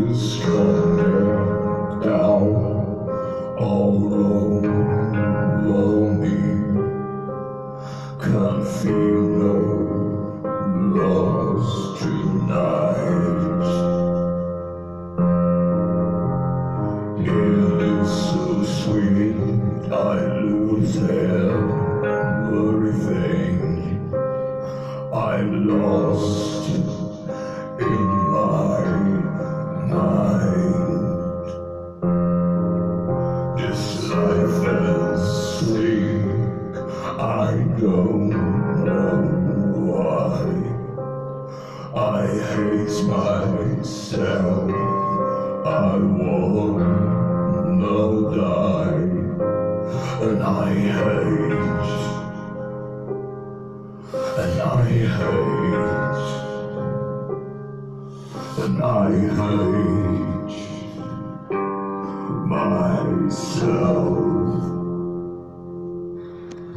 is down all. Can feel no tonight. It is so sweet, I lose everything. I'm lost in This life is sweet. I don't know why. I hate myself. I wanna die. And I hate. And I hate. And I hate myself.